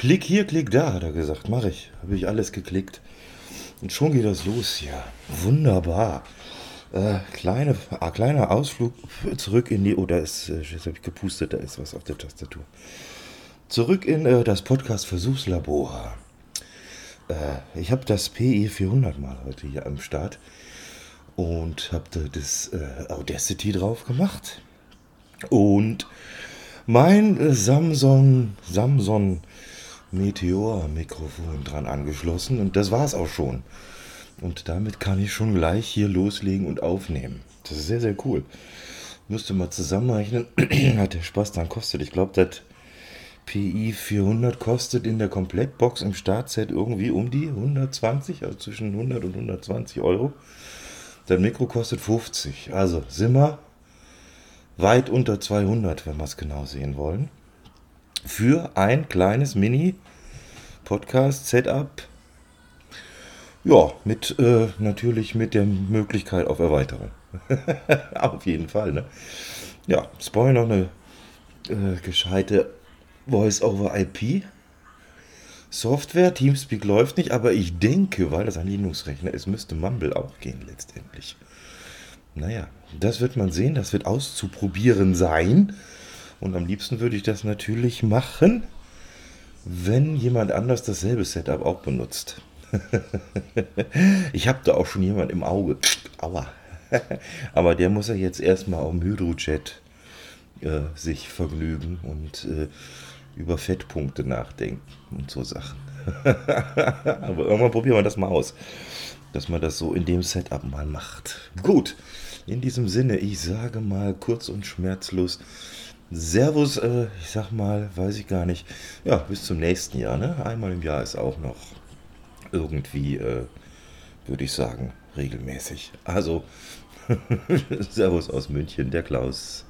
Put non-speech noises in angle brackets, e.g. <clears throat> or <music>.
Klick hier, klick da, hat er gesagt. Mach ich. Habe ich alles geklickt. Und schon geht das los hier. Wunderbar. Äh, kleine, ah, kleiner Ausflug zurück in die. Oh, da ist. Äh, jetzt habe ich gepustet, da ist was auf der Tastatur. Zurück in äh, das Podcast-Versuchslabor. Äh, ich habe das PE 400 mal heute hier am Start und habe da das äh, Audacity drauf gemacht. Und mein äh, Samsung, Samsung Meteor-Mikrofon dran angeschlossen und das war es auch schon. Und damit kann ich schon gleich hier loslegen und aufnehmen. Das ist sehr, sehr cool. Müsste mal zusammenrechnen, <clears throat> hat der Spaß dann kostet. Ich glaube, das PI 400 kostet in der Komplettbox im Startset irgendwie um die 120, also zwischen 100 und 120 Euro. Das Mikro kostet 50. Also sind wir weit unter 200, wenn wir es genau sehen wollen für ein kleines Mini-Podcast-Setup. Ja, mit äh, natürlich mit der Möglichkeit auf Erweiterung. <laughs> auf jeden Fall, ne? Ja, ich noch eine äh, gescheite Voice-over-IP. Software, Teamspeak läuft nicht, aber ich denke, weil das ein Linux-Rechner ist, müsste Mumble auch gehen letztendlich. Naja, das wird man sehen, das wird auszuprobieren sein. Und am liebsten würde ich das natürlich machen, wenn jemand anders dasselbe Setup auch benutzt. <laughs> ich habe da auch schon jemand im Auge. Aua. <laughs> Aber der muss ja jetzt erstmal auf dem Hydrojet äh, sich vergnügen und äh, über Fettpunkte nachdenken und so Sachen. <laughs> Aber irgendwann probieren wir das mal aus, dass man das so in dem Setup mal macht. Gut, in diesem Sinne, ich sage mal kurz und schmerzlos Servus, äh, ich sag mal, weiß ich gar nicht. Ja, bis zum nächsten Jahr, ne? Einmal im Jahr ist auch noch irgendwie, äh, würde ich sagen, regelmäßig. Also, <laughs> Servus aus München, der Klaus.